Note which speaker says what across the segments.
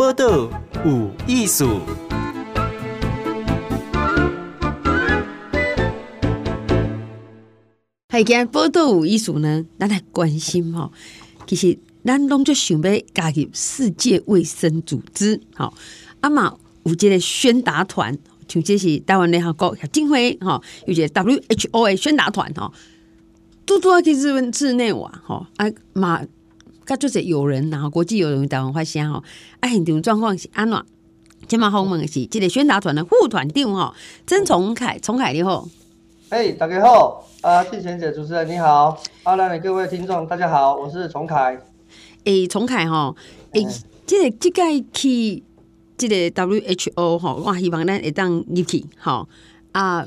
Speaker 1: 报道有艺术。
Speaker 2: 还今报道有艺术呢，咱来关心哈。其实咱拢就想要加入世界卫生组织，好，阿嘛有这个宣达团，像这是台湾联合国协进会哈，有这 WHO 的宣达团哈，多多去日本日内瓦哈，啊嘛，甲就是有人然后国际友人台湾发声吼，啊现场状况是安怎？今嘛访问的是这个宣达团的副团长吼，曾崇凯，崇凯你好。
Speaker 3: 哎，hey, 大家好，啊，地贤姐主持人你好，阿兰的各位听众大家好，我是崇凯。
Speaker 2: 哎，崇凯哈，哎，这个这个去这个 WHO 哈，我希望咱会当入去吼啊，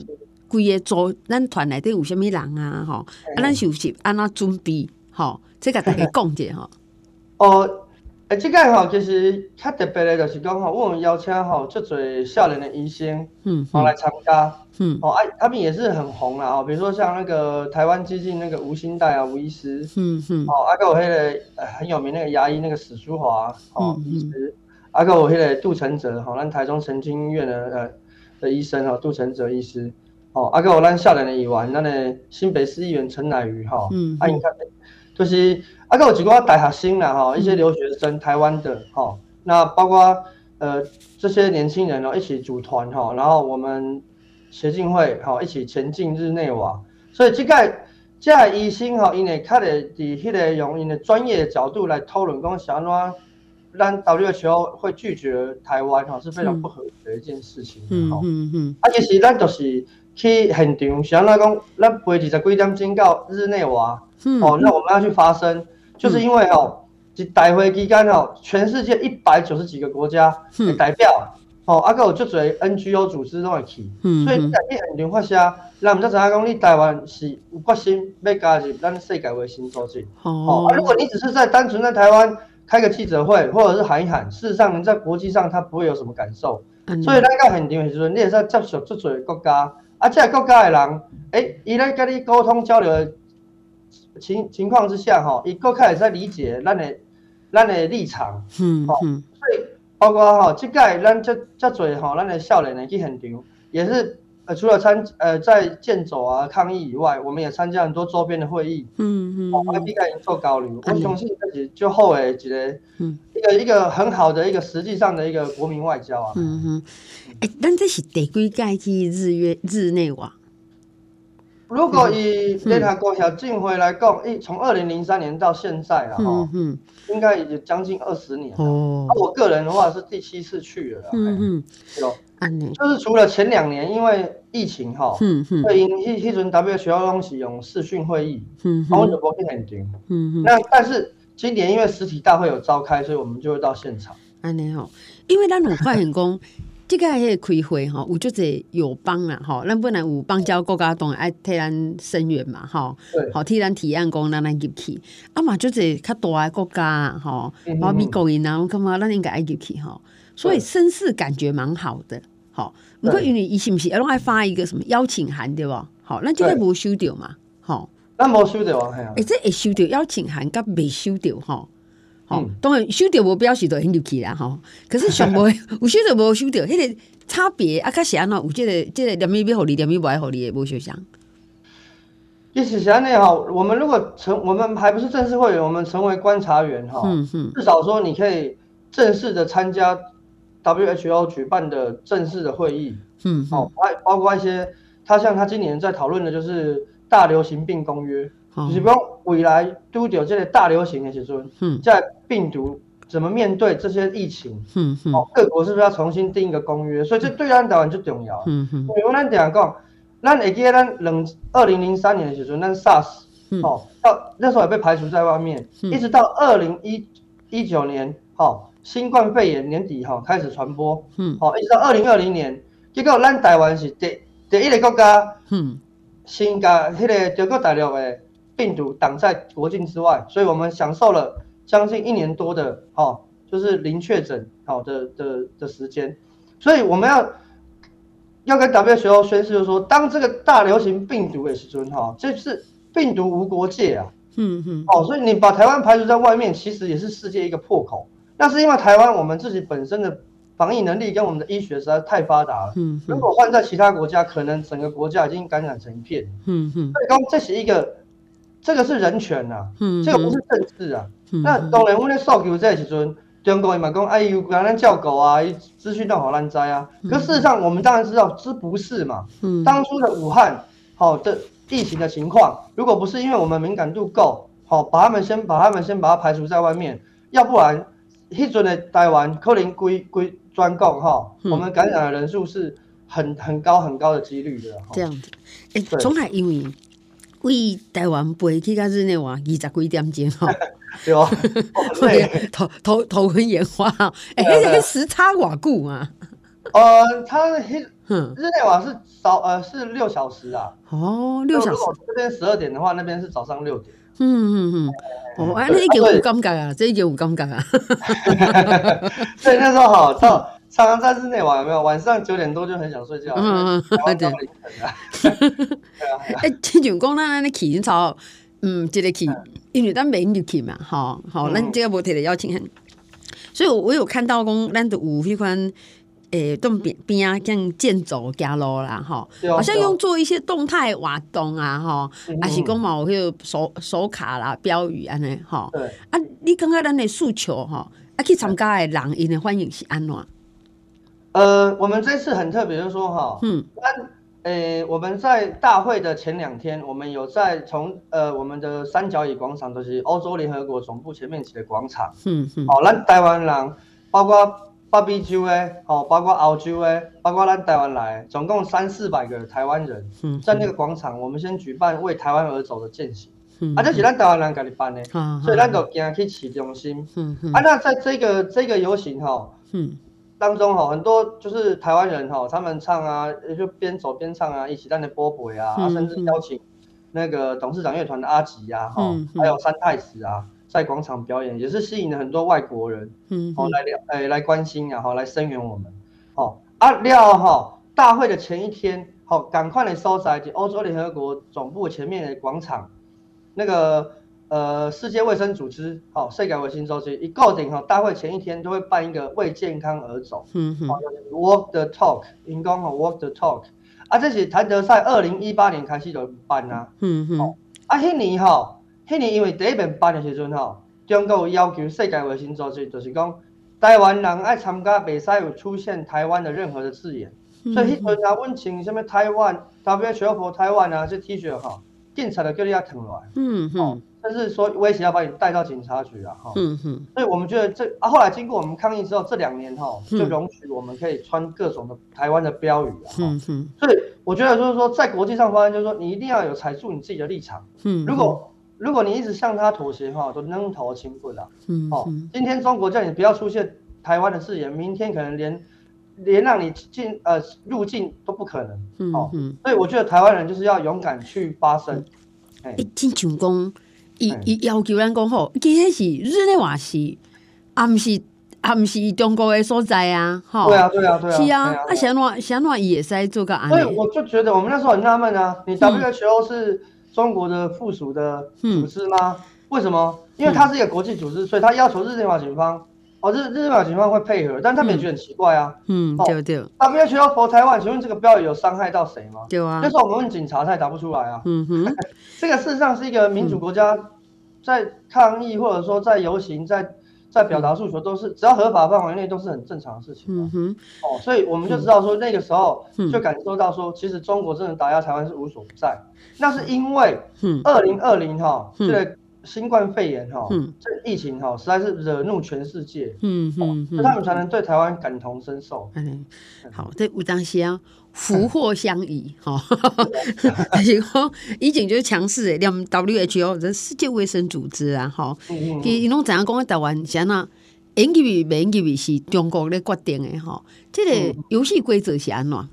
Speaker 2: 规个组咱团内底有虾米人啊哈，啊，咱是不是安怎准备哈？这个大家讲者哈。
Speaker 3: 哦。诶，这个吼，其实较特别的，就是讲吼，我们邀请吼，足侪少年的医生，嗯，哦来参加，嗯，哦，哎，他们也是很红啦，哦，比如说像那个台湾基进那个吴兴代啊，吴医师，嗯嗯，哦，还有迄个很有名那个牙医那个史书华，哦，医师，还有迄个杜承泽，吼，咱台中神经医院的呃的医生哦，杜承泽医师，哦，还有咱少年的议员，咱的新北市议员陈乃瑜，哈，嗯，欢迎他们。就是啊，还有几个大学生啦，哈，一些留学生，台湾的，哈，那包括呃这些年轻人哦，一起组团哈，然后我们协进会哈一起前进日内瓦，所以这个这个医生吼，因为他的伫迄个用因的专业的角度来讨论，讲想让让 WHO 会拒绝台湾哈，是非常不合理的一件事情，嗯嗯嗯，啊，其实咱就是去现场，想那讲咱飞二十几点钟到日内瓦。嗯、哦，那我们要去发声，嗯、就是因为哦，这带回期间哦，全世界一百九十几个国家的代表，嗯、哦，阿个就做 NGO 组织都会去，嗯、所以在你现场发声，让我们知道讲你台湾是有决心要加入咱世界卫生组织。哦，哦、啊，如果你只是在单纯在台湾开个记者会，或者是喊一喊，事实上你在国际上他不会有什么感受。嗯、所以咱到现场的时候，你也是要接触这些国家，啊，这个国家的人，诶，伊来跟你沟通交流。情情况之下，吼，伊个开始在理解咱的咱的立场，嗯，嗯，所以包括吼，即届咱这这嘴哈，咱的少年呢去现场，也是呃，除了参呃在建走啊抗议以外，我们也参加很多周边的会议，嗯嗯，我们比较做交流，我相信这是就后诶一个，嗯，一个一个很好的一个实际上的一个国民外交啊，嗯哼，
Speaker 2: 哎，咱这是第几届去日月日内瓦？
Speaker 3: 如果以联合国小进会来讲，一从二零零三年到现在了哈，嗯，应该已经将近二十年了。哦，我个人的话是第七次去了。嗯嗯，有，就是除了前两年因为疫情哈，嗯嗯，所以迄迄阵 W 学校拢是用视讯会议，嗯嗯，我就无去现场。嗯嗯，那但是今年因为实体大会有召开，所以我们就会到现场。
Speaker 2: 安尼吼，因为咱有发现讲。这个迄个开会吼，有足侪友邦啦吼，咱本来有邦交国家党爱替咱声援嘛吼，好替咱提案讲咱咱入去，啊嘛就是较大的国家吼，包括美国因啊，我感觉咱应该爱入去吼，所以绅士感觉蛮好的，吼。不过因为伊是毋是拢爱发一个什么邀请函对不？好，咱这个无收到嘛，吼，
Speaker 3: 咱无收到啊，
Speaker 2: 哎，这会收到邀请函，甲未收到吼。哦，当然收到无表示就很入去啦吼，可是上无 有收到无收到，迄个差别啊，较是安怎有这个这个点咪要互你，点咪不爱互你的无相像。
Speaker 3: 意思是安尼哈，我们如果成，我们还不是正式会员，我们成为观察员哈，嗯嗯，至少说你可以正式的参加 WHO 举办的正式的会议，嗯，哦，还包括一些，他像他今年在讨论的就是大流行病公约。就是讲未来拄到这个大流行的时阵，嗯，在病毒怎么面对这些疫情，嗯嗯，哦，各国是不是要重新定一个公约？所以这对咱台湾就重要，嗯嗯。因为咱这样讲，咱会记得咱两二零零三年的时阵，咱 SARS，哦，到那时候也被排除在外面，一直到二零一一九年，哦，新冠肺炎年底哈开始传播，嗯，哦，一直到二零二零年，结果咱台湾是第第一个国家，嗯，新加迄个中国大陆的。病毒挡在国境之外，所以我们享受了将近一年多的，哦，就是零确诊，好的的的时间。所以我们要要跟 WHO 宣誓，就是说，当这个大流行病毒的时尊，哈，这是病毒无国界啊，嗯嗯，哦，所以你把台湾排除在外面，其实也是世界一个破口。那是因为台湾我们自己本身的防疫能力跟我们的医学实在太发达了。嗯，如果换在其他国家，可能整个国家已经感染成一片。嗯嗯。所以刚这是一个，这个是人权呐。嗯。这个不是政治啊。嗯。那当然，我们数据这时阵，中国嘛讲，哎呦，让咱叫狗啊，资讯都好难摘啊。可事实上，我们当然知道这不是嘛。嗯。当初的武汉，好的疫情的情况，如果不是因为我们敏感度够，好，把他们先把他们先把它排除在外面，要不然。迄阵的台湾可能归归专供哈，我们感染的人数是很很高很高的几率的。
Speaker 2: 这样子，哎、欸，总还因为为台湾飞去到日内瓦二十几点钟吼，
Speaker 3: 对哦，
Speaker 2: 头头头昏眼花，哎、时差偌久啊？
Speaker 3: 呃，他日内瓦是早呃是六小时啊。
Speaker 2: 哦，六小时。
Speaker 3: 这边十二点的话，那边是早上六点。
Speaker 2: 嗯嗯嗯，哦，啊，那已经有感觉啊，这已经有感觉啊。
Speaker 3: 对，那时候好到常常在日内瓦有没有？晚上九点多就很想睡觉。嗯嗯嗯，对。
Speaker 2: 哎，亲像讲咱安尼去，超，嗯，这个去，因为咱没入去嘛，好好，咱这个无特别邀请，所以我我有看到讲，咱都有迄款。诶，动边边啊，这样健走加路啦，哈，好像用做一些动态活动啊，哈，还是讲嘛，有手手卡啦、标语安尼，哈，对，啊，你感觉咱的诉求哈，啊，去参加的人，因的欢迎是安怎？
Speaker 3: 呃，我们这次很特别，就是说哈，嗯，诶，我们在大会的前两天，我们有在从呃我们的三角椅广场，就是欧洲联合国总部前面起的广场，嗯嗯，好，咱台湾人包括。北美洲诶，哦，包括澳洲诶，包括咱台湾来，总共三四百个台湾人，嗯在那个广场，我们先举办为台湾而走的践行，啊，这是咱台湾人家己办的，所以咱就行去市中心，啊，那在这个这个游行哈，当中哈，很多就是台湾人哈，他们唱啊，就边走边唱啊，一起在那波波啊，甚至邀请那个董事长乐团的阿吉呀，哈，还有三太子啊。在广场表演也是吸引了很多外国人，嗯，哦，来了，诶，来关心，然后来声援我们，哦，啊，料哈，大会的前一天，好，赶快来收在欧洲联合国总部前面的广场，那个，呃，世界卫生组织，好，世界卫生组织一固定哈，大会前一天都会办一个为健康而走，嗯嗯，Walk the talk，因讲哈，Walk the talk，啊，这是谭德赛二零一八年开始就办啊，嗯嗯，啊，迄年哈。迄年因为第一遍办的时阵吼，中国有要求世界卫生组织，就是讲台湾人爱参加，袂使有出现台湾的任何的字眼。嗯、所以迄阵啊，阮穿什么台湾，WHO for 台湾啊，这 T 恤哈，警察就叫你要脱落来。嗯哼，甚至说威胁要把你带到警察局啊，哈。嗯哼。所以我们觉得这啊，后来经过我们抗议之后，这两年哈，就容许我们可以穿各种的台湾的标语啊。嗯哼。所以我觉得就是说，在国际上发生，就是说你一定要有踩住你自己的立场。嗯。如果如果你一直向他妥协哈，都扔头轻不了。嗯，哦，今天中国叫你不要出现台湾的字眼，明天可能连连让你进呃入境都不可能。嗯哦，所以我觉得台湾人就是要勇敢去发声。哎，
Speaker 2: 真像讲，伊伊要求咱讲吼，其实是日内瓦是，啊不是啊不是中国的所在啊。吼，
Speaker 3: 对啊对啊对啊。
Speaker 2: 是啊，啊想哪想哪也是在做个安。
Speaker 3: 所以我就觉得我们那时候很纳闷啊，你 WHO 是。中国的附属的组织吗？嗯、为什么？因为它是一个国际组织，嗯、所以它要求日内瓦警方，哦，日日内瓦警方会配合，但他们也觉得很奇怪啊。嗯，对对。他们要求要佛台湾，请问这个标语有伤害到谁吗？对啊。那时候我们问警察，他也答不出来啊。嗯哼。这个事实上是一个民主国家，在抗议或者说在游行，在在表达诉求，都是只要合法范围内都是很正常的事情。嗯哼。哦，所以我们就知道说，那个时候就感受到说，其实中国真的打压台湾是无所不在。那是因为，二零二零哈，这个新冠肺炎哈，这疫情哈，实在是惹怒全世界，嗯嗯，所以他们才能对台湾感同身受。嗯，
Speaker 2: 好，这有当时啊，福祸相依哈，但是讲以前就是强势的，连 WHO 这世界卫生组织啊，哈，伊拢怎样讲？台湾像那演技比没演技比是中国咧决定的哈，这个游戏规则是安怎？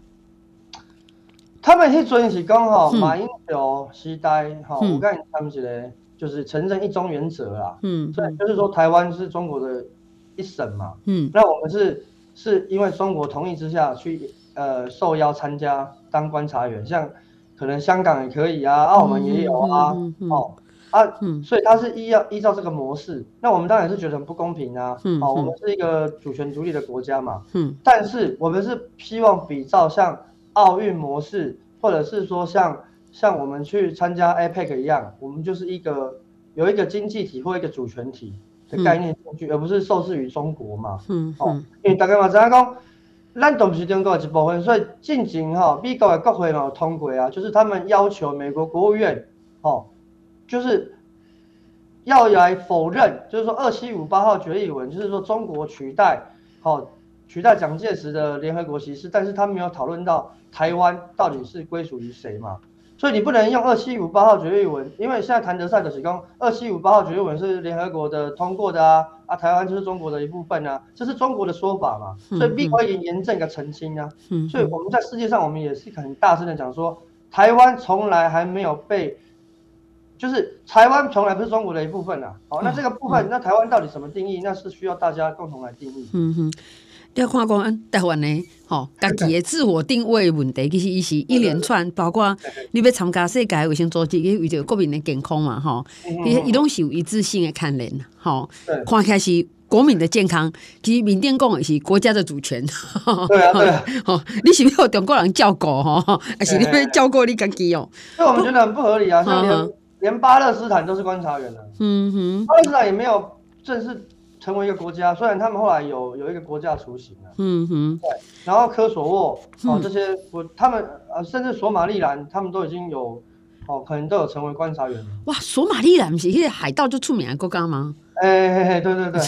Speaker 3: 他们迄阵是讲吼，马英九时代吼，我跟他们一个就是承认一中原则啊。嗯，所以就是说台湾是中国的一省嘛。嗯，那我们是是因为中国同意之下去呃受邀参加当观察员，像可能香港也可以啊，澳门也有啊。哦，啊，嗯，所以他是依要依照这个模式，那我们当然是觉得很不公平啊，嗯，好，我们是一个主权独立的国家嘛，嗯，但是我们是希望比照像奥运模式，或者是说像像我们去参加 APEC 一样，我们就是一个有一个经济体或一个主权体的概念进去，而不是受制于中国嘛，嗯，好，因为大家嘛知影讲，咱都不是中国的一部分，所以近前哈美国的国会嘛有通过啊，就是他们要求美国国务院，哦。就是要来否认，就是说二七五八号决议文，就是说中国取代，好取代蒋介石的联合国席次，但是他没有讨论到台湾到底是归属于谁嘛，所以你不能用二七五八号决议文，因为现在谭德赛的提供二七五八号决议文是联合国的通过的啊，啊台湾就是中国的一部分啊，这是中国的说法嘛，所以必须严正一个澄清啊，所以我们在世界上我们也是很大声的讲说，台湾从来还没有被。就是台湾从来不是中国的一部分啊，好，那这个部分，嗯、那台湾到底什么定义？那是需要大家共同来定义。嗯哼，
Speaker 2: 要看讲台湾呢，吼，家己的自我定位问题，其实伊是 一连串，包括 你要参加世界卫生组织，伊为着国民的健康嘛，吼，伊伊拢是有一致性的看连，吼，看起来是国民的健康，其实缅甸讲的是国家的主权。
Speaker 3: 对啊，对啊，
Speaker 2: 吼，你是要中国人照顾吼，还是你要照顾你家己哦？
Speaker 3: 所以我们觉得很不合理啊，像连巴勒斯坦都是观察员了，嗯哼，巴勒斯坦也没有正式成为一个国家，虽然他们后来有有一个国家雏形了，嗯哼，对，然后科索沃哦这些我他们呃甚至索马利兰他们都已经有哦可能都有成为观察员了。
Speaker 2: 哇，索马利兰不是因为海盗就出名的国家吗？
Speaker 3: 哎，对对对，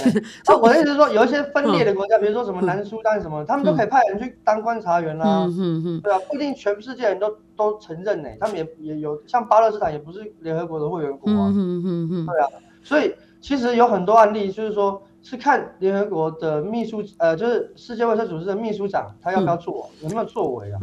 Speaker 3: 啊，我的意思是说，有一些分裂的国家，比如说什么南苏丹什么，他们都可以派人去当观察员啦。嗯嗯对啊，不一定全世界人都都承认呢。他们也也有像巴勒斯坦也不是联合国的会员国啊。嗯嗯嗯对啊，所以其实有很多案例，就是说是看联合国的秘书，呃，就是世界卫生组织的秘书长，他要不要做，有没有作为啊？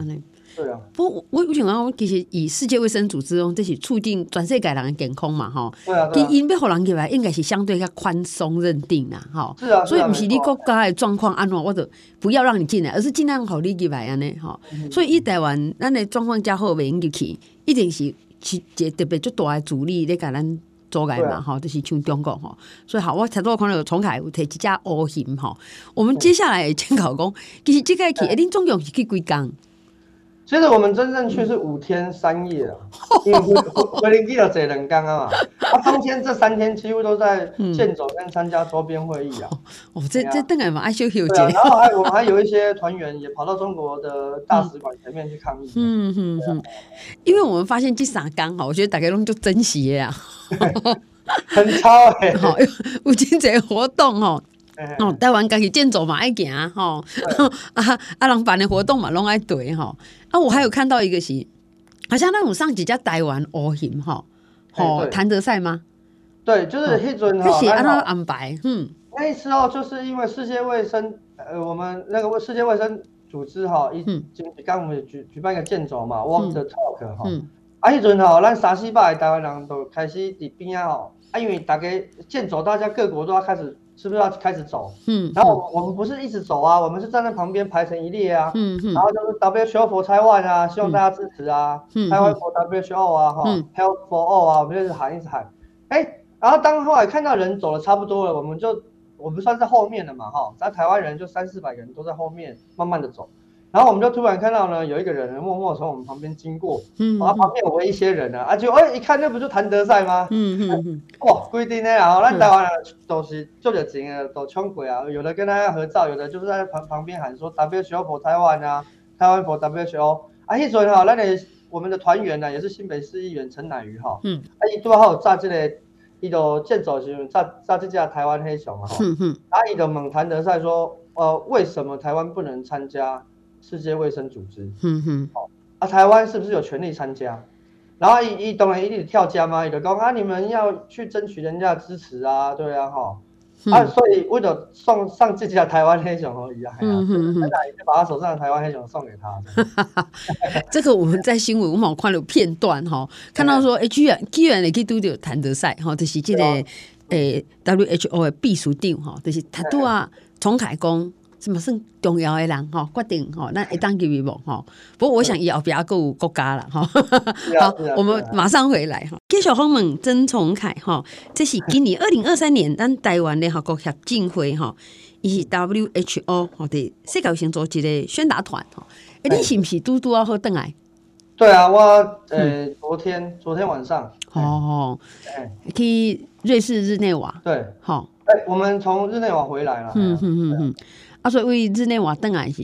Speaker 3: 对啊，
Speaker 2: 不，我我想讲，其实以世界卫生组织哦，这是促进全世界人的健康嘛，哈。对啊。因要让人进来，应该是相对较宽松认定啦，哈。是啊。所以不是你国家的状况安怎，我就不要让你进来，而是尽量好你进来安尼，哈。所以一台湾咱的状况较好，袂用入去，一定是是一个特别足大的阻力，咧甲咱阻碍嘛，哈，就是像中国吼。所以好，我才多看到重凯有提一只乌蝇哈。我们接下来请考工，其实这个去，一定总共是去几工？
Speaker 3: 其实我们真正去是五天三夜啊，因为回林基了这两天啊嘛，啊中间这三天几乎都在健走跟参加周边会议啊。
Speaker 2: 哦，这这等于嘛爱休休
Speaker 3: 息。然后还我们还有一些团员也跑到中国的大使馆前面去抗议。嗯嗯嗯，
Speaker 2: 因为我们发现这三天哈，我觉得大家都就珍惜呀，
Speaker 3: 很超哎，
Speaker 2: 好 有真侪活动哦。哦，台湾家己健走嘛爱行吼，啊啊人办的活动嘛拢爱对吼。啊，我还有看到一个是，好像那种上几家台湾乌蝇哈，吼谭德赛吗？
Speaker 3: 对，就是迄阵
Speaker 2: 哈，他按照安排，嗯，
Speaker 3: 那时候就是因为世界卫生，呃，我们那个世界卫生组织哈，一经刚我们举举办一个健走嘛，Walk the Talk 哈，啊，迄阵吼，咱三四百台湾人都开始伫边啊吼，啊，因为大家见走，大家各国都要开始。是不是要开始走？嗯，然后我们不是一直走啊，我们是站在旁边排成一列啊。嗯嗯。然后就是 WHO for Taiwan 啊，希望大家支持啊。嗯。Taiwan for WHO 啊，哈，Health for all 啊，我们就是喊一直喊。哎，然后当后来看到人走的差不多了，我们就我们算在后面了嘛，哈，咱台湾人就三四百个人都在后面慢慢的走。然后我们就突然看到呢，有一个人默默从我们旁边经过，嗯，然后旁边有围一些人呢，啊，就哎一看那不就谭德赛吗？嗯嗯嗯，哇，规定呢，然后那台湾人都是做着钱的，都冲鬼啊，有的跟他合照，有的就是在旁旁边喊说 WHO for Taiwan 啊，台湾 for WHO，啊，迄阵哈，那里我们的团员呢，也是新北市议员陈乃瑜哈，嗯，啊，伊拄好炸这个，伊就健走时炸炸这架台湾黑熊哈，嗯嗯，啊，伊就问谭德赛说，呃，为什么台湾不能参加？世界卫生组织，嗯哼，好啊，台湾是不是有权利参加？然后一一当然一定跳江嘛，就讲啊，你们要去争取人家的支持啊，对啊，哈，啊，所以为了送上这只台湾黑熊而已啊，嗯哼哼，就把他手上的台湾黑熊送给他。
Speaker 2: 这个我们在新闻我们看了片段哈，看到说，哎，居然居然也可以都有谭德赛哈，就是这个诶 WHO 的秘书长哈，就是他都啊，重凯公。什么算重要的人哈，决定哈，那一当给予我哈。不过我想也要比较够国家了哈。好，我们马上回来哈。继续访问曾崇凯哈，这是今年 二零二三年咱台湾的合国协进会伊是 WHO 吼的世界卫生组织的宣达团哈。哎，你是不是拄拄啊好回来？
Speaker 3: 对啊，我呃昨天昨天晚上
Speaker 2: 哦，去瑞士日内瓦。
Speaker 3: 对，好，哎，我们从日内瓦回来了。嗯嗯嗯嗯。
Speaker 2: 啊，所以为日内瓦登来是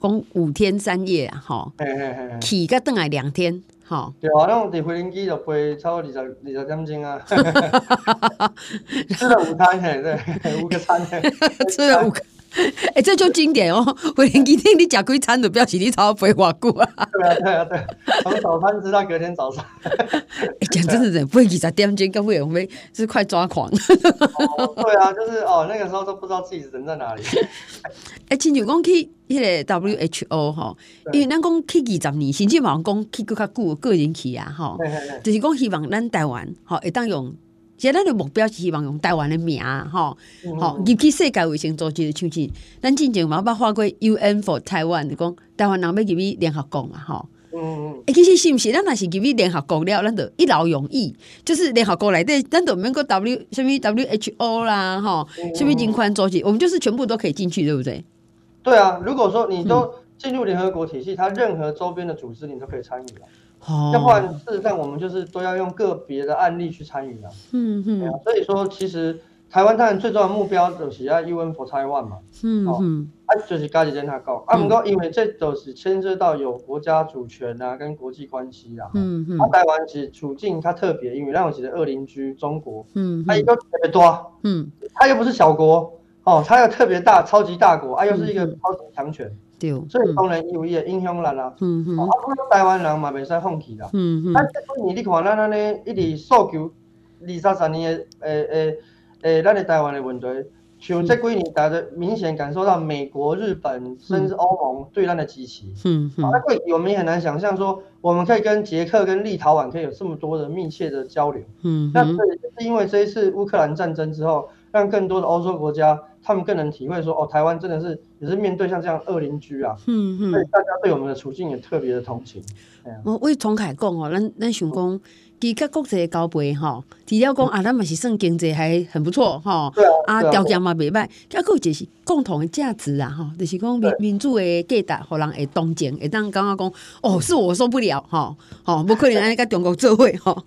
Speaker 2: 讲五天三夜啊，吼，起个登来两天，吼。
Speaker 3: 对啊，那我坐飞机就飞超过二十二十点钟啊，吃了午餐，嘿，对，五个餐，
Speaker 2: 吃了五个。哎、欸，这就经典哦！我连今天你吃几餐都表示你超不会话过啊！
Speaker 3: 对啊，对啊，对，从早餐吃到隔天早上。哎、
Speaker 2: 欸，讲真的，人不会二十点钟，会不会是快抓狂？
Speaker 3: 哦，对啊，就是哦，那个时候都不知道自己人在哪里。
Speaker 2: 哎、欸，亲像讲去迄个 WHO 哈，因为咱讲去二十年，甚至网讲去更较久个人去啊，哈，就是讲希望咱台湾哈会当用。现在的目标是希望用台湾的名，哈，好入去世界卫生组织的像是，咱之前嘛捌发过 UN for Taiwan，就讲台湾人要入去联合国嘛，哈，嗯。其实是不是？咱若是入去联合国了，咱就一劳永逸，就是联合国内底，咱都免个 W 什么 WHO 啦，哈，什么人权组织，我们就是全部都可以进去，对不对？
Speaker 3: 对啊，如果说你都进入联合国体系，它任何周边的组织你都可以参与了。要不然，事实上我们就是都要用个别的案例去参与了。嗯嗯。所以说，其实台湾当然最重要的目标就是要 UN for Taiwan 嘛。嗯嗯。啊，就是加几件他讲，啊，不过因为这都是牵涉到有国家主权啊，跟国际关系啊。嗯嗯。台湾其实处境它特别，因为让我觉得恶邻居中国，嗯，它一个特别多，嗯，它又不是小国，哦，它又特别大，超级大国，啊，又是一个超级强权。对，所以当然有伊个影响力啦。嗯嗯。啊，台湾人嘛，袂使放弃啦。嗯嗯。啊，这几年你看咱安尼一直诉求二三十年的诶诶诶，咱的台湾的问题，像这几年大家明显感受到美国、日本甚至欧盟对咱的支持。嗯嗯。那会我们也很难想象说，我们可以跟捷克、跟立陶宛可以有这么多的密切的交流。嗯。那所以就是因为这一次乌克兰战争之后，让更多的欧洲国家。他们更能体会说，哦，台湾真的是也是面对像这样恶邻居啊，嗯嗯，所以大家对我们的处境也特别的同情。
Speaker 2: 我为同凯讲哦，咱咱想讲，其实国际交配哈，除了讲啊，咱嘛是算经济还很不错哈，对啊，条件嘛袂歹，还有就是共同的价值啊哈，就是讲民民主的价值，互人会同情，会当感觉讲，哦，是我受不了哈，哦，不可能安尼跟中国做伙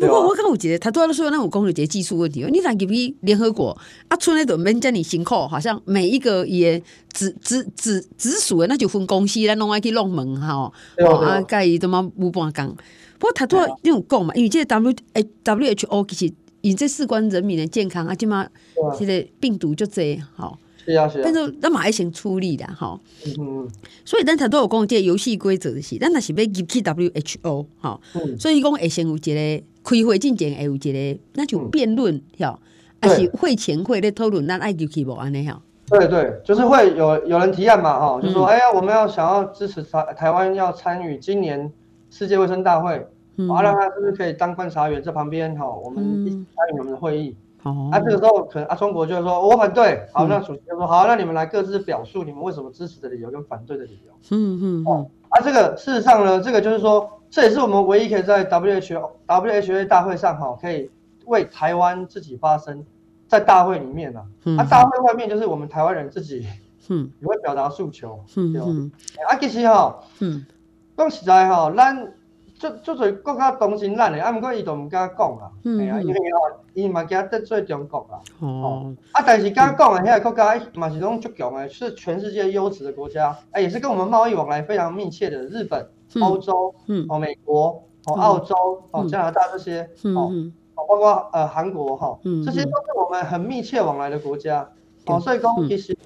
Speaker 2: 哈。不过我看有觉得，他都要说那种公有节技术问题。你看，比联合国啊，出来都免叫你辛苦，好像每一个也直直直直属的，那就分公司，咱弄爱去弄门哈。啊，介伊怎么无半讲？不过他都要那种讲嘛，因为这 W W H O 其实以这事关人民的健康啊，起码现在病毒就这好。是啊是啊。但是那嘛要先处理的哈。嗯。所以咱他都有讲这游戏规则的是，咱那是要入去 W H O 哈。所以讲会先有一个。开会进前会有一个，那就辩论，哈，还是会前会在讨论，那爱就去无安尼哈。
Speaker 3: 对对，就是会有有人提案嘛，哈，就说，哎呀，我们要想要支持台台湾要参与今年世界卫生大会，啊，让他是不是可以当观察员在旁边，哈，我们一起参与我们的会议。哦。啊，这个时候可能啊，中国就说我反对，好，那主席就说好，那你们来各自表述你们为什么支持的理由跟反对的理由。嗯嗯。哦，啊，这个事实上呢，这个就是说。这也是我们唯一可以在 WHO WHA 大会上哈，可以为台湾自己发声，在大会里面呢，啊，大会外面就是我们台湾人自己，嗯，也会表达诉求，嗯嗯，啊，其实哈，嗯，讲实在哈，咱就就做国家同情咱的，啊，不过伊都唔敢讲啊，系啊，因为吼，伊嘛惊得罪中国啦，哦，啊，但是敢讲的，遐个国家嘛是种足强的，是全世界优质的国家，哎，也是跟我们贸易往来非常密切的日本。欧洲，嗯，哦，美国，哦，澳洲，哦，加拿大这些，哦，哦，包括呃韩国，哈，这些都是我们很密切往来的国家，哦，所以讲其实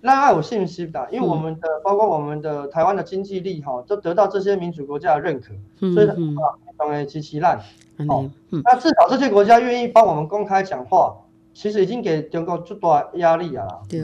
Speaker 3: 让爱有信心的，因为我们的包括我们的台湾的经济力，哈，都得到这些民主国家的认可，所以啊，当然极其烂，哦，那至少这些国家愿意帮我们公开讲话，其实已经给中国最大压力啊。对，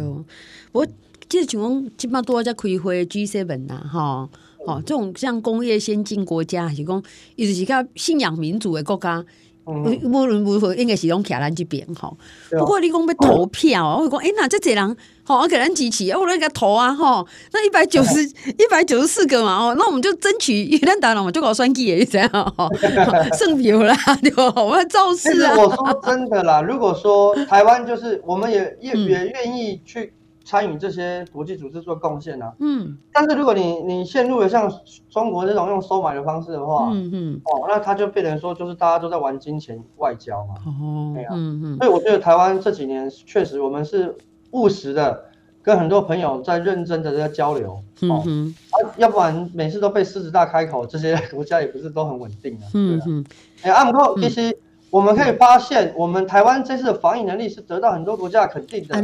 Speaker 2: 我记得像讲基本上都在开会 G7 呐，哈。哦，这种像工业先进国家，还是讲，尤其是较信仰民主的国家，无论如何应该是拢徛咱这边吼。不过你讲要投票，我讲哎，那这侪人吼，我给咱支持，我来给他投啊吼。那一百九十 一百九十四个嘛哦，那我们就争取咱台湾嘛，就搞选举的这样吼，胜票啦 对吧？我们造势啊。
Speaker 3: 我说真的啦，如果说台湾就是，我们也也也愿意去。参与这些国际组织做贡献啊，嗯，但是如果你你陷入了像中国这种用收买的方式的话，嗯嗯，哦，那他就变成说就是大家都在玩金钱外交嘛，哦，对啊，嗯嗯，所以我觉得台湾这几年确实我们是务实的，跟很多朋友在认真的在交流，嗯嗯，啊，要不然每次都被狮子大开口，这些 国家也不是都很稳定啊，嗯嗯，哎，阿姆哥其实。我们可以发现，我们台湾这次的防疫能力是得到很多国家的肯定的。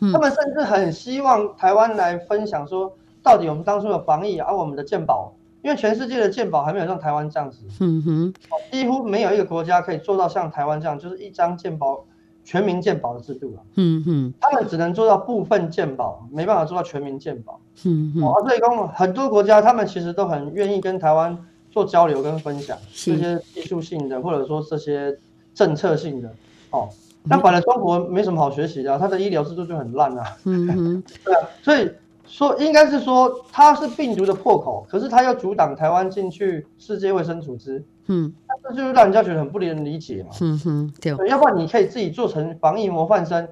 Speaker 3: 嗯、他们甚至很希望台湾来分享说，到底我们当初的防疫，而、啊、我们的健保，因为全世界的健保还没有像台湾这样子。嗯哼，几乎没有一个国家可以做到像台湾这样，就是一张健保全民健保的制度。嗯哼，他们只能做到部分健保，没办法做到全民健保。嗯哼，啊，所以说很多国家他们其实都很愿意跟台湾做交流跟分享这些技术性的，或者说这些。政策性的哦，那本来中国没什么好学习的，啊，它的医疗制度就很烂啊。嗯哼，对啊，所以说应该是说它是病毒的破口，可是它要阻挡台湾进去世界卫生组织。嗯，这就是让人家觉得很不能理解嘛。嗯哼，对，要不然你可以自己做成防疫模范生，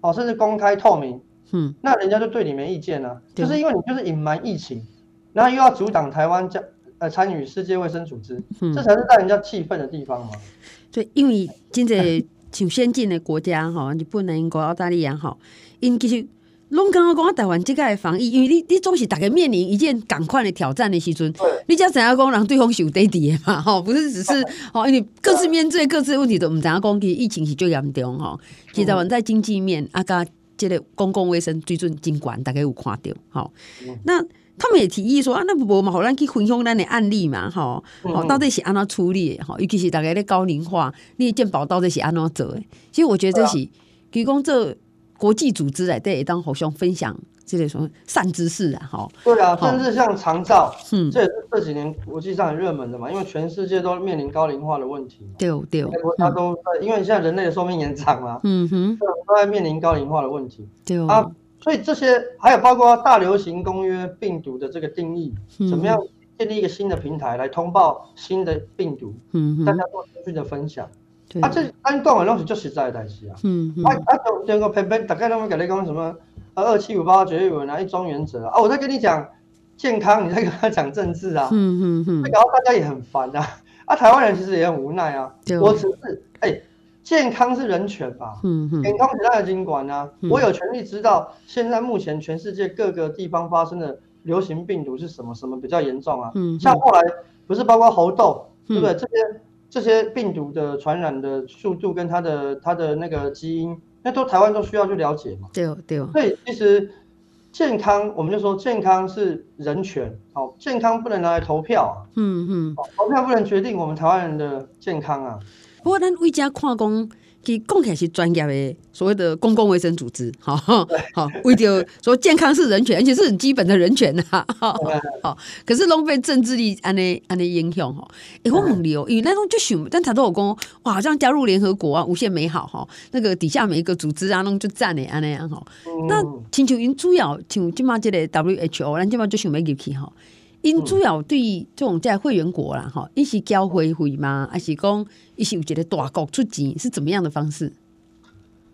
Speaker 3: 哦，甚至公开透明。嗯，那人家就对你没意见了，啊，就是因为你就是隐瞒疫情，然后又要阻挡台湾加呃参与世界卫生组织，嗯，这才是让人家气愤的地方嘛。
Speaker 2: 所以，因为真济像先进的国家吼，日本、英国、澳大利亚吼，因其实拢刚刚讲台湾这个防疫，因为你你总是逐个面临一件共款的挑战的时阵，你只知影讲人对方受得的嘛，吼，不是只是 吼，因为各自面对各自的问题都毋知影讲，其实疫情是最严重吼。其实台湾在经济面啊，甲即个公共卫生水准真悬，大家有看着吼，那。他们也提议说啊，那不嘛，好咱去分享咱的案例嘛，吼，哦，到底是安怎处理的？吼，尤其是大概咧高龄化，你健保到底是安怎做的？其实我觉得这是提供这国际组织来对当互相分享这类什么善知识啊，吼。
Speaker 3: 对啊，甚至像长照，嗯，这也是这几年国际上很热门的嘛，因为全世界都面临高龄化的问题。
Speaker 2: 对对，
Speaker 3: 国家都因为现在人类的寿命延长嘛，嗯哼，都在面临高龄化的问题。对啊。所以这些还有包括大流行公约病毒的这个定义，怎么样建立一个新的平台来通报新的病毒？嗯，大家做资讯的分享。啊，这按讲的东西就实在的代志啊。嗯嗯。啊啊，就就个偏偏大概都会跟你讲什么啊，二七五八绝对稳啊，一中原则啊。我在跟你讲健康，你在跟他讲政治啊。嗯嗯嗯。然后大家也很烦啊。啊，台湾人其实也很无奈啊。我只是哎。健康是人权吧？嗯嗯，健康是大家经管啊。嗯、我有权利知道现在目前全世界各个地方发生的流行病毒是什么，什么比较严重啊？嗯，像后来不是包括猴痘，嗯、对不对？这些这些病毒的传染的速度跟它的它的那个基因，那都台湾都需要去了解嘛。对对。所以其实健康，我们就说健康是人权。好，健康不能拿来投票啊。嗯嗯。投票不能决定我们台湾人的健康啊。
Speaker 2: 不过，咱为家看讲，其实讲起来是专业的所谓的公共卫生组织，好好为着说健康是人权，而且是很基本的人权呐，好，好。可是拢被政治力安尼安尼影响吼。哎，我问你哦，因为那种就想，但他都有讲，哇，好像加入联合国啊，无限美好哈。那个底下每一个组织啊，拢就赞的安尼样哈。那请求因主要像今嘛这个 WHO，咱今嘛就想要入去哈。因主要对这种在会员国啦，哈，一是交会费嘛？还是讲一是有觉得大国出钱是怎么样的方式？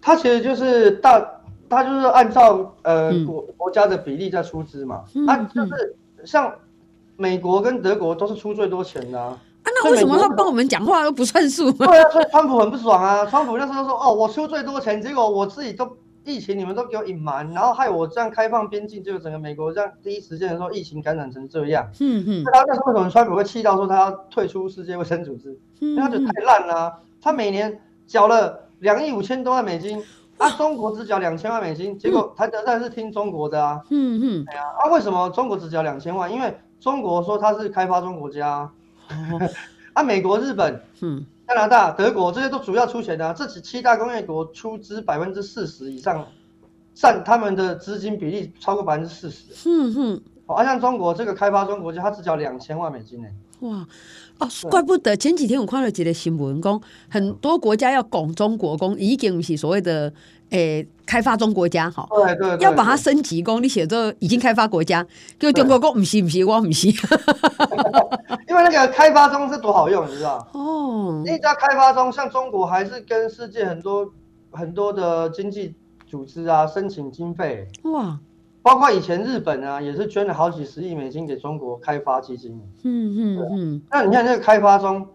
Speaker 3: 他其实就是大，他就是按照呃国国家的比例在出资嘛。嗯、啊，就是像美国跟德国都是出最多钱的啊。
Speaker 2: 啊，那为什么他帮我们讲话都不算数？
Speaker 3: 对啊，所以川普很不爽啊。川普那时候说，哦，我出最多钱，结果我自己都。疫情你们都给我隐瞒，然后害我这样开放边境，就整个美国这样第一时间的时候疫情感染成这样。嗯嗯。那他为什么川普会气到说他要退出世界卫生组织？嗯，因为他觉得太烂了啊。他每年缴了两亿五千多万美金，啊，中国只缴两千万美金，结果他当然是听中国的啊。嗯嗯。对啊，啊，为什么中国只缴两千万？因为中国说他是开发中国家。啊，美国、日本。嗯。加拿大、德国这些都主要出钱的，啊，这几七大工业国出资百分之四十以上，占他们的资金比例超过百分之四十。嗯哼，好，啊，像中国这个开发中国家，它只缴两千万美金呢。
Speaker 2: 哇哦，怪不得前几天我看了一个新闻，讲很多国家要拱中国，讲已经不是所谓的诶、欸、开发中国家哈，
Speaker 3: 对对，对，
Speaker 2: 要把它升级，讲你写作已经开发国家，就中国讲不是不是，我不是，
Speaker 3: 因为那个开发中是多好用，你知道？
Speaker 2: 哦，
Speaker 3: 你知道开发中，像中国还是跟世界很多很多的经济组织啊申请经费，哇。包括以前日本啊，也是捐了好几十亿美金给中国开发基金。嗯嗯嗯。那你看那个开发中，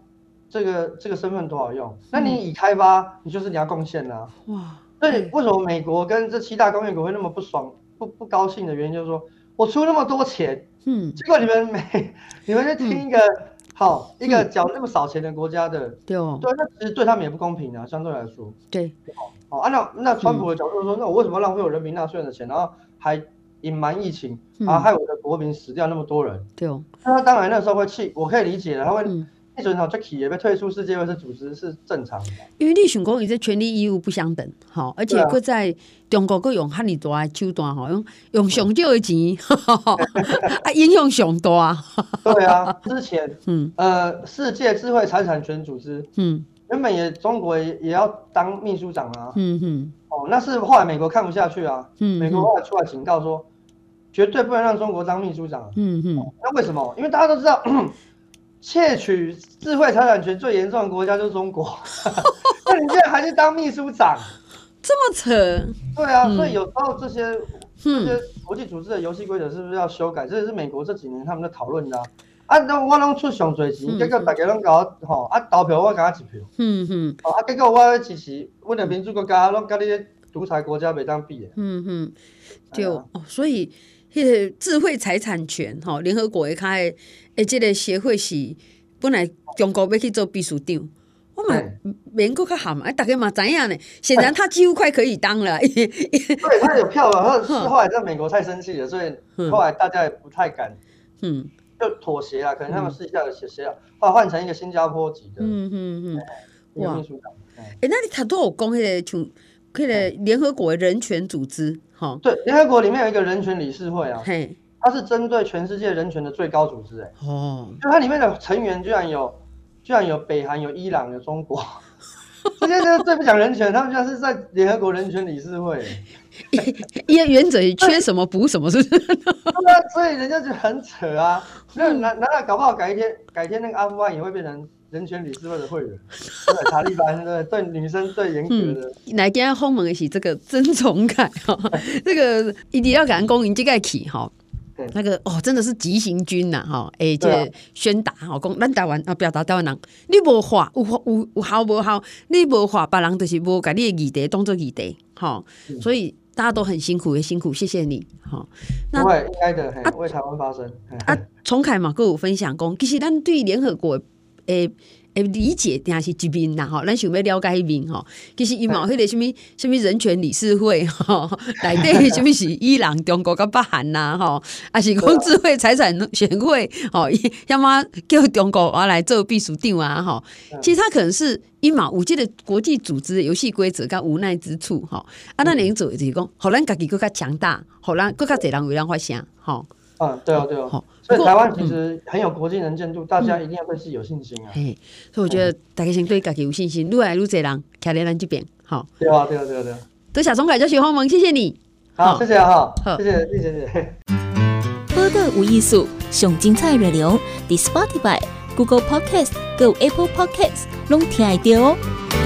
Speaker 3: 这个这个身份多好用。嗯、那你已开发，你就是你要贡献啊。哇。所以为什么美国跟这七大工业国会那么不爽、不不高兴的原因，就是说我出那么多钱，嗯，结果你们没，你们就听一个、嗯、好一个缴那么少钱的国家的，对哦，对，那其实对他们也不公平啊，相对来说。对。好，按照那川普的角度说，嗯、那我为什么浪费我人民纳税人的钱，然后还？隐瞒疫情啊，害我的国民死掉那么多人。对哦，那他当然那时候会气，我可以理解的。他会一准好就企业被退出世界卫生组织是正常的。
Speaker 2: 因为你想讲，伊这权利义务不相等，好，而且搁在中国搁用哈尼大的手段，哈，用用上少的钱，啊，影响上大。
Speaker 3: 对啊，之前 嗯呃，世界智慧财产权组织嗯，原本也中国也也要当秘书长啊。嗯哼，哦，那是后来美国看不下去啊。嗯，美国后来出来警告说。绝对不能让中国当秘书长。嗯哼，那为什么？因为大家都知道，窃取智慧财产权最严重的国家就是中国。那你现在还是当秘书长，
Speaker 2: 这么扯？
Speaker 3: 对啊，嗯、所以有时候这些这些国际组织的游戏规则是不是要修改？这也是美国这几年他们在讨论的啊。啊，那我拢出上多钱，结果大家拢搞吼啊投票，我加一票。嗯嗯。啊，结果我支持我的民主国家，拢跟你独裁国家袂当比的。嗯嗯，
Speaker 2: 就哦，所以。智慧财产权，吼，联合国开诶，这个协会是本来中国要去做秘书长，我嘛免搁较好嘛，哎，大家嘛知影呢。显然他几乎快可以当了。对，
Speaker 3: 他有票了，后后来在美国太生气了，所以后来大家也不太敢，嗯，就妥协了。可能他们试一下就协协了，后来换成一个新加坡籍的，嗯嗯嗯，哇，秘书长。
Speaker 2: 哎，那你他都有讲迄个像，迄个联合国人权组织。
Speaker 3: 对，联合国里面有一个人权理事会啊，嘿，它是针对全世界人权的最高组织，哎，哦，就它里面的成员居然有，居然有北韩、有伊朗、有中国，这些人最不讲人权，他们居然是在联合国人权理事会，
Speaker 2: 因为原则缺什么补什么，是不是？对
Speaker 3: 啊，所以人家就很扯啊，那难难道搞不好改一天，改天那个阿富汗也会变成？人权理事会的会员，对塔利班对对女生最严格的。
Speaker 2: 来今天访问的是这个曾崇凯哈，这个一定要感恩公营这个起哈，那个哦真的是急行军呐哈，哎这宣达哈讲咱台湾啊表达台湾人，你无话有有有效无效，你无话别人就是无把你的议题当做议题哈，所以大家都很辛苦也辛苦，谢谢你哈。
Speaker 3: 那会应该的，为台湾发声
Speaker 2: 啊。崇凯嘛跟我分享讲，其实咱对联合国。诶诶，理解定是一面啦吼，咱想要了解迄面吼。其实伊嘛有迄个什物什物人权理事会吼，内底什物是伊朗、中国甲北韩呐吼，啊是讲智慧财产权会吼，要么叫中国我来做秘书长啊吼。其实他可能是伊嘛有即个国际组织的游戏规则甲无奈之处吼。啊，咱能做就是讲，互咱家己更较强大，互咱更较侪人为咱发声吼。
Speaker 3: 嗯，对啊，对啊。所以台湾其实很有国际能见度，大家一定要对自己有信心啊。
Speaker 2: 嘿，所以我觉得大家先对自己有信心，越来越多人站在咱这边。好，
Speaker 3: 对啊，对啊，对啊，对啊。
Speaker 2: 多谢崇凯，多谢访问，谢谢你。
Speaker 3: 好，谢谢哈，好，谢谢，谢谢，谢谢。
Speaker 4: 播的无艺术，上精彩内容，The Spotify、Google Podcast、Go Apple Podcasts，拢听得到哦。